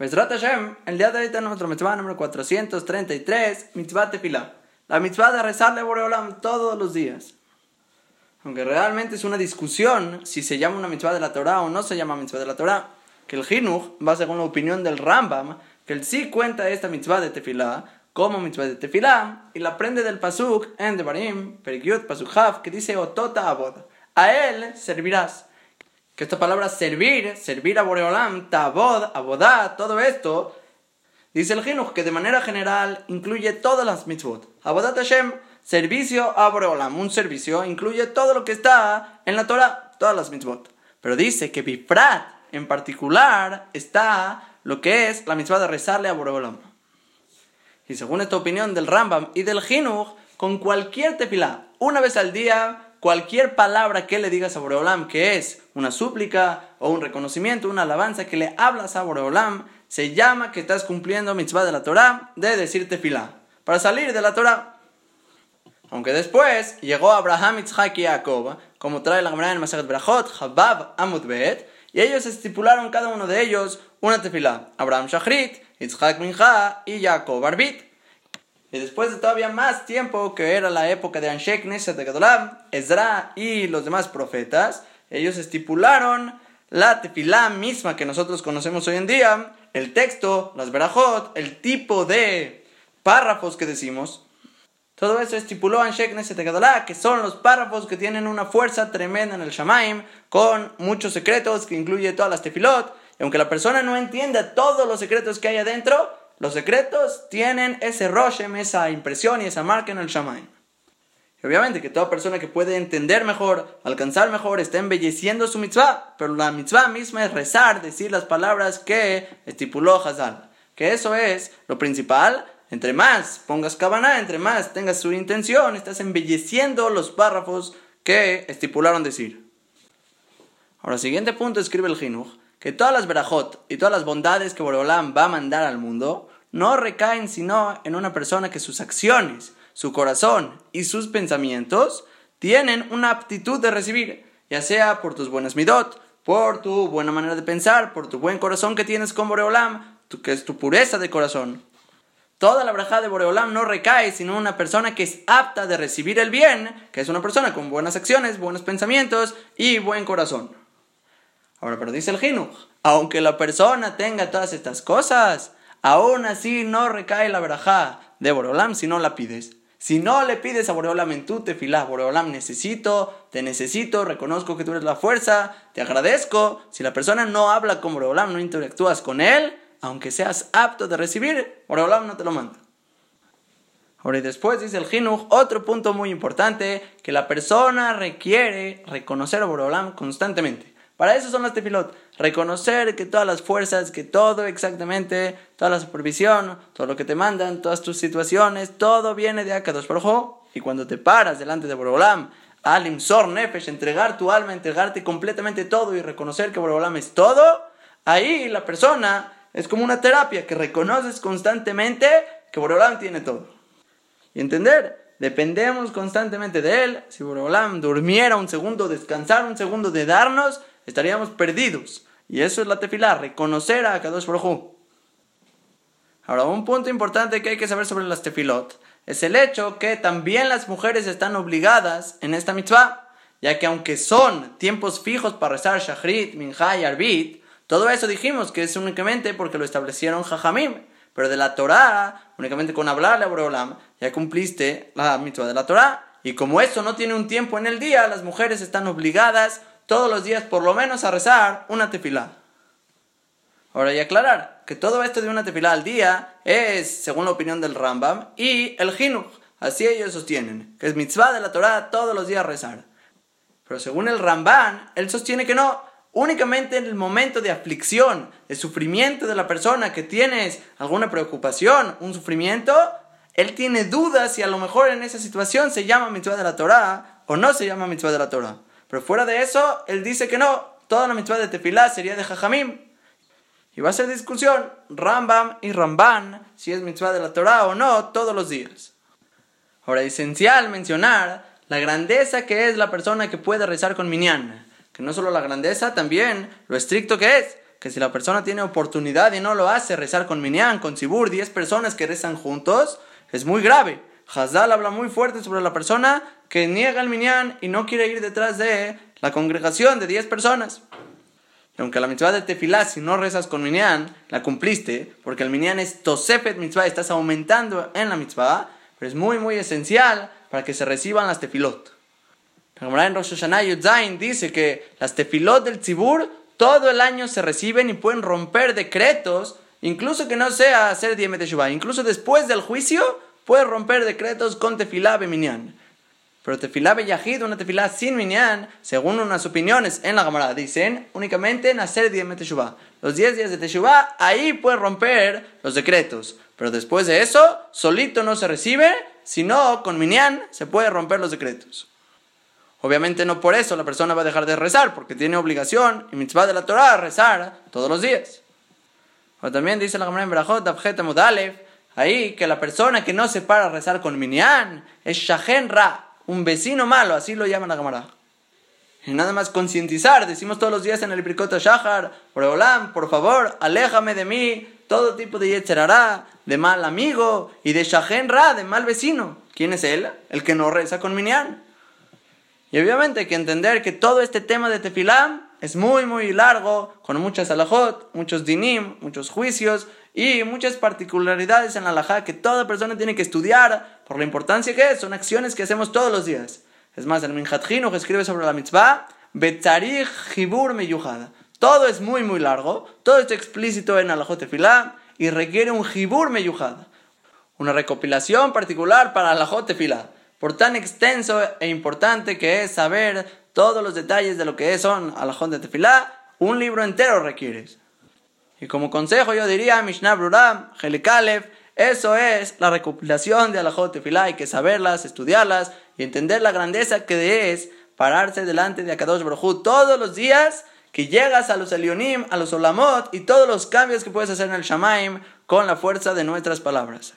Besrat Hashem, el día de hoy tenemos nuestro mitzvah número 433, mitzvah tefilá. La mitzvah de rezarle a Boreolam todos los días. Aunque realmente es una discusión si se llama una mitzvah de la Torah o no se llama mitzvah de la Torah. Que el Jinuch va según la opinión del Rambam, que él sí cuenta esta mitzvah de tefilá como mitzvah de tefilá y la aprende del pasuk en Devarim, Perikyut, pasuk Hav, que dice Otota Abod. A él servirás que esta palabra servir, servir a Boreolam, tabod, abodá, todo esto, dice el Jinuch que de manera general incluye todas las mitzvot. Abodat Hashem, servicio a Boreolam, un servicio, incluye todo lo que está en la Torah, todas las mitzvot. Pero dice que Bifrat, en particular, está lo que es la mitzvah de rezarle a Boreolam. Y según esta opinión del Rambam y del Jinuch, con cualquier tefilá, una vez al día, cualquier palabra que le digas a Boreolam, que es una súplica o un reconocimiento, una alabanza que le hablas a Boreolam, se llama que estás cumpliendo mitzvah de la Torah de decirte filá, para salir de la Torah. Aunque después llegó Abraham, Yitzhak y Jacob, como trae la Gemara en Masajet Brachot, Habab, Amud y ellos estipularon cada uno de ellos una tefilá. Abraham Shachrit, Yitzhak Mincha y Jacob Arbit. Y después de todavía más tiempo, que era la época de Anshek Neset Gadolam, Ezra y los demás profetas, ellos estipularon la tefilá misma que nosotros conocemos hoy en día, el texto, las verajot, el tipo de párrafos que decimos. Todo eso estipuló Anshek Neset de que son los párrafos que tienen una fuerza tremenda en el Shamaim, con muchos secretos que incluye todas las tefilot. Y aunque la persona no entienda todos los secretos que hay adentro, los secretos tienen ese roshem, esa impresión y esa marca en el Shamaim. Y obviamente que toda persona que puede entender mejor, alcanzar mejor, está embelleciendo su mitzvah, pero la mitzvah misma es rezar, decir las palabras que estipuló Hazal. Que eso es lo principal. Entre más pongas cabana, entre más tengas su intención, estás embelleciendo los párrafos que estipularon decir. Ahora, siguiente punto escribe el Jinuch, que todas las verajot y todas las bondades que Boreolam va a mandar al mundo no recaen sino en una persona que sus acciones, su corazón y sus pensamientos tienen una aptitud de recibir, ya sea por tus buenas midot, por tu buena manera de pensar, por tu buen corazón que tienes con Boreolam, que es tu pureza de corazón. Toda la braja de Boreolam no recae sino en una persona que es apta de recibir el bien, que es una persona con buenas acciones, buenos pensamientos y buen corazón. Ahora, pero dice el Jinuch, aunque la persona tenga todas estas cosas, aún así no recae la verajá de Boreolam si no la pides. Si no le pides a Boreolam en tu tefilá, Boreolam necesito, te necesito, reconozco que tú eres la fuerza, te agradezco. Si la persona no habla con Boreolam, no interactúas con él, aunque seas apto de recibir, Boreolam no te lo manda. Ahora y después dice el Jinuch, otro punto muy importante, que la persona requiere reconocer a Boreolam constantemente. Para eso son las tefilot. Reconocer que todas las fuerzas, que todo exactamente, toda la supervisión, todo lo que te mandan, todas tus situaciones, todo viene de Akadosh Baruj Y cuando te paras delante de Borolam, Alim Sor Nefesh, entregar tu alma, entregarte completamente todo y reconocer que Borolam es todo, ahí la persona es como una terapia que reconoces constantemente que Borolam tiene todo. Y entender, dependemos constantemente de él. Si Borolam durmiera un segundo, descansar un segundo de darnos, estaríamos perdidos. Y eso es la tefilá, reconocer a Kadosh Baruj Ahora, un punto importante que hay que saber sobre las tefilot es el hecho que también las mujeres están obligadas en esta mitzvah, ya que aunque son tiempos fijos para rezar Shachrit, Minha y Arbit, todo eso dijimos que es únicamente porque lo establecieron Jajamim, pero de la Torah, únicamente con hablarle a Boreolam, ya cumpliste la mitzvah de la Torah, y como eso no tiene un tiempo en el día, las mujeres están obligadas todos los días por lo menos a rezar una tefilá. Ahora, y aclarar que todo esto de una tefilá al día es, según la opinión del Rambam, y el Jinuch. Así ellos sostienen, que es mitzvah de la Torah todos los días rezar. Pero según el Ramban, él sostiene que no, únicamente en el momento de aflicción, de sufrimiento de la persona que tienes alguna preocupación, un sufrimiento, él tiene dudas si a lo mejor en esa situación se llama mitzvah de la Torah o no se llama mitzvah de la Torah. Pero fuera de eso, él dice que no, toda la mitzvah de tefilá sería de jajamim. Y va a ser discusión, Rambam y Ramban, si es mitzvah de la Torah o no, todos los días. Ahora, es esencial mencionar la grandeza que es la persona que puede rezar con minyan. Que no solo la grandeza, también lo estricto que es. que si la persona tiene oportunidad y no lo hace, rezar con Minyan, con Sibur, 10 personas que rezan juntos, es muy grave. Hazal habla muy fuerte sobre la persona que niega el Minyan y no quiere ir detrás de la congregación de 10 personas. Y aunque la mitzvah de tefilá, si no rezas con minyan, la cumpliste, porque el minyan es tosefet mitzvah, estás aumentando en la mitzvah, pero es muy, muy esencial para que se reciban las tefilot. La en Rosh Hashanah Yudzain dice que las tefilot del tzibur todo el año se reciben y pueden romper decretos, incluso que no sea hacer Diemet incluso después del juicio, puede romper decretos con tefilá minyan. Pero tefilá beyahid, una tefilá sin minyan, según unas opiniones en la Gemara, dicen únicamente en hacer Diemet Teshuvah. Los 10 días de Teshuvah, ahí puede romper los decretos. Pero después de eso, solito no se recibe, sino con minyan se puede romper los decretos. Obviamente no por eso la persona va a dejar de rezar, porque tiene obligación y mitzvah de la Torah rezar todos los días. O también dice la Gemara en Berajot, ahí que la persona que no se para a rezar con minyan es shahen ra, un vecino malo, así lo llaman la Gemara. Y nada más concientizar, decimos todos los días en el Pirkota Shahar, por por favor, aléjame de mí todo tipo de yetzerará, de mal amigo, y de shahen ra, de mal vecino. ¿Quién es él? El que no reza con minyan. Y obviamente hay que entender que todo este tema de tefilam es muy, muy largo, con muchas alajot, muchos dinim, muchos juicios y muchas particularidades en la alajá que toda persona tiene que estudiar por la importancia que es. Son acciones que hacemos todos los días. Es más, el Minhat que escribe sobre la mitzvah, Betzarich Hibur Meyuhada. Todo es muy, muy largo, todo está explícito en alajot tefilá y requiere un Hibur Meyuhada. Una recopilación particular para alajot tefilá por tan extenso e importante que es saber todos los detalles de lo que son alajón de tefilá, un libro entero requieres. Y como consejo yo diría, Mishnah Bruram, Helikalev, eso es la recopilación de tefilá, hay que saberlas, estudiarlas y entender la grandeza que es pararse delante de Akadosh Baruj todos los días que llegas a los Elionim, a los Olamot y todos los cambios que puedes hacer en el Shamaim con la fuerza de nuestras palabras.